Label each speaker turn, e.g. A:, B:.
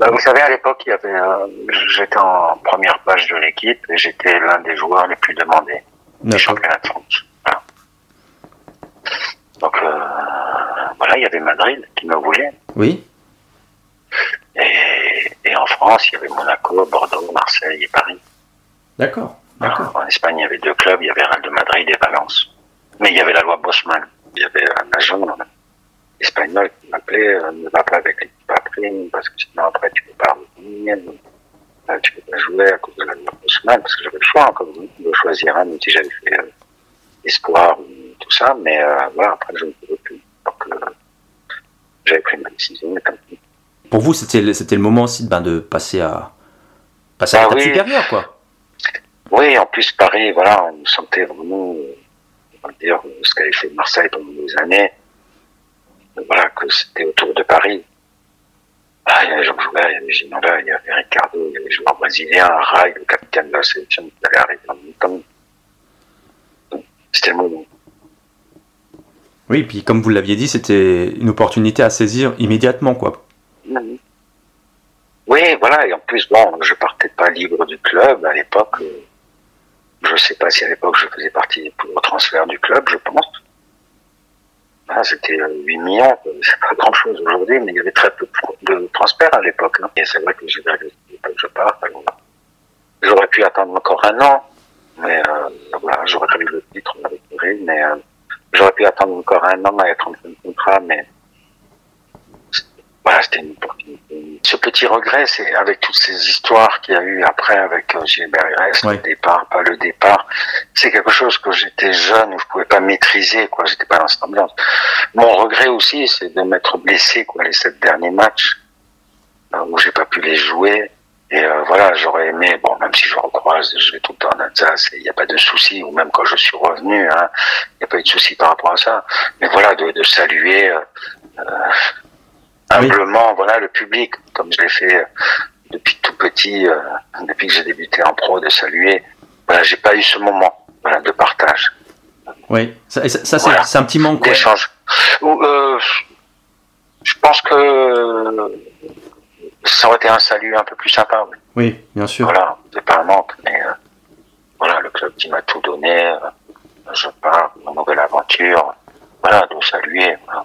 A: Bah, vous savez, à l'époque, il y avait, euh, j'étais en première page de l'équipe et j'étais l'un des joueurs les plus demandés du championnat de France. Voilà. Donc euh, voilà, il y avait Madrid qui me voulait.
B: Oui.
A: Et, et en France, il y avait Monaco, Bordeaux, Marseille et Paris.
B: D'accord. D'accord.
A: En Espagne, il y avait deux clubs, il y avait Real de Madrid et Valence. Mais il y avait la loi Bosman. Il y avait un agent espagnol qui m'appelait, euh, ne va pas avec l'équipe après, parce que sinon après tu peux pas revenir, euh, tu peux pas jouer à cause de la Bosman, parce que j'avais le choix encore de choisir un, même si j'avais fait euh, espoir ou tout ça, mais euh, voilà, après je ne pouvais plus. Donc j'avais pris ma décision, et tant pis.
B: Pour vous, c'était le, c'était le moment aussi ben, de passer à passer à
A: Ah
B: l'étape
A: oui.
B: supérieure, quoi.
A: Oui, en plus Paris, voilà, on sentait vraiment, on va dire, ce qu'avait fait Marseille pendant des années. Voilà, que c'était autour de Paris. Ah, il y avait Jean Joubert, il y avait Ginola, il y avait Ricardo, il y avait joueurs brésiliens, Rai, le capitaine de la sélection qui allait arriver en même temps. C'était le moment.
B: Oui, puis comme vous l'aviez dit, c'était une opportunité à saisir immédiatement, quoi.
A: Oui, voilà, et en plus, bon, je partais pas libre du club à l'époque. Je sais pas si à l'époque je faisais partie pour le transfert du club, je pense. Ah, c'était euh, 8 millions, c'est pas grand chose aujourd'hui, mais il y avait très peu de transferts à l'époque. hein. Et c'est vrai que j'ai je alors, J'aurais pu attendre encore un an, mais euh, voilà, j'aurais eu le titre avec mais euh, j'aurais pu attendre encore un an à être en fin de contrat, mais voilà, c'était une. Ce petit regret, c'est avec toutes ces histoires qu'il y a eu après avec euh, Gilbert
B: Ouais.
A: le départ, pas le départ, c'est quelque chose que j'étais jeune, où je pouvais pas maîtriser, quoi, j'étais pas dans cette ambiance. Mon regret aussi, c'est de m'être blessé, quoi, les sept derniers matchs, euh, où j'ai pas pu les jouer. Et euh, voilà, j'aurais aimé, bon, même si je recroise, je vais tout le temps en Alsace, il n'y a pas de souci, ou même quand je suis revenu, hein, il n'y a pas eu de souci par rapport à ça. Mais voilà, de, de saluer euh, euh, humblement, voilà, le public, comme je l'ai fait euh, depuis tout petit, euh, depuis que j'ai débuté en pro, de saluer. Voilà, j'ai pas eu ce moment, voilà, de partage,
B: Oui. Ça, ça, c'est-
A: Voilà.
B: un petit manque,
A: d'échange. Ou, euh, je pense que ça aurait été un salut un peu plus sympa. oui.
B: Oui, bien sûr.
A: Voilà, c'est pas un manque, mais euh, voilà, le club qui m'a tout donné, euh, je pars, une nouvelle aventure, voilà, de saluer. voilà.